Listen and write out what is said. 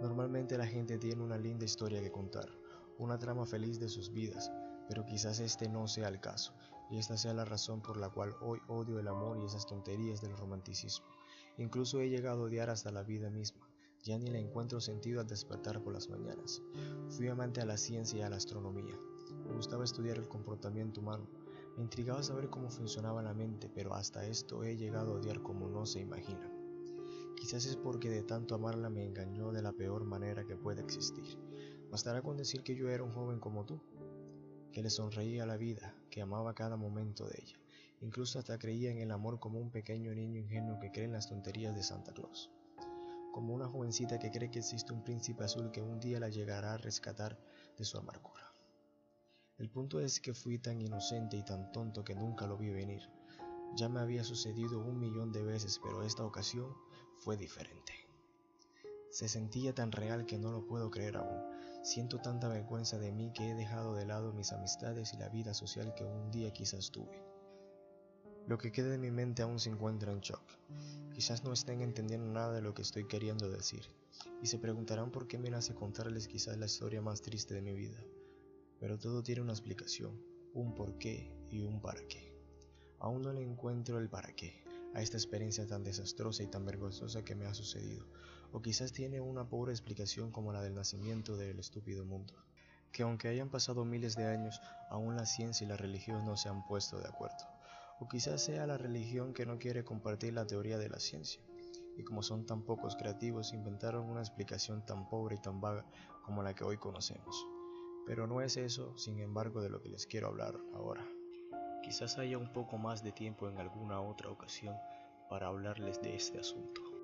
Normalmente la gente tiene una linda historia que contar, una trama feliz de sus vidas, pero quizás este no sea el caso, y esta sea la razón por la cual hoy odio el amor y esas tonterías del romanticismo. Incluso he llegado a odiar hasta la vida misma, ya ni le encuentro sentido al despertar por las mañanas. Fui amante a la ciencia y a la astronomía. Me gustaba estudiar el comportamiento humano. Me intrigaba saber cómo funcionaba la mente, pero hasta esto he llegado a odiar como no se imagina. Quizás es porque de tanto amarla me engañó de la peor manera que pueda existir. Bastará con decir que yo era un joven como tú, que le sonreía a la vida, que amaba cada momento de ella. Incluso hasta creía en el amor como un pequeño niño ingenuo que cree en las tonterías de Santa Claus. Como una jovencita que cree que existe un príncipe azul que un día la llegará a rescatar de su amargura. El punto es que fui tan inocente y tan tonto que nunca lo vi venir. Ya me había sucedido un millón de veces, pero esta ocasión fue diferente. Se sentía tan real que no lo puedo creer aún. Siento tanta vergüenza de mí que he dejado de lado mis amistades y la vida social que un día quizás tuve. Lo que queda de mi mente aún se encuentra en shock. Quizás no estén entendiendo nada de lo que estoy queriendo decir, y se preguntarán por qué me nace contarles quizás la historia más triste de mi vida. Pero todo tiene una explicación, un por qué y un para qué. Aún no le encuentro el para qué a esta experiencia tan desastrosa y tan vergonzosa que me ha sucedido, o quizás tiene una pobre explicación como la del nacimiento del estúpido mundo, que aunque hayan pasado miles de años, aún la ciencia y la religión no se han puesto de acuerdo, o quizás sea la religión que no quiere compartir la teoría de la ciencia, y como son tan pocos creativos, inventaron una explicación tan pobre y tan vaga como la que hoy conocemos. Pero no es eso, sin embargo, de lo que les quiero hablar ahora. Quizás haya un poco más de tiempo en alguna otra ocasión para hablarles de este asunto.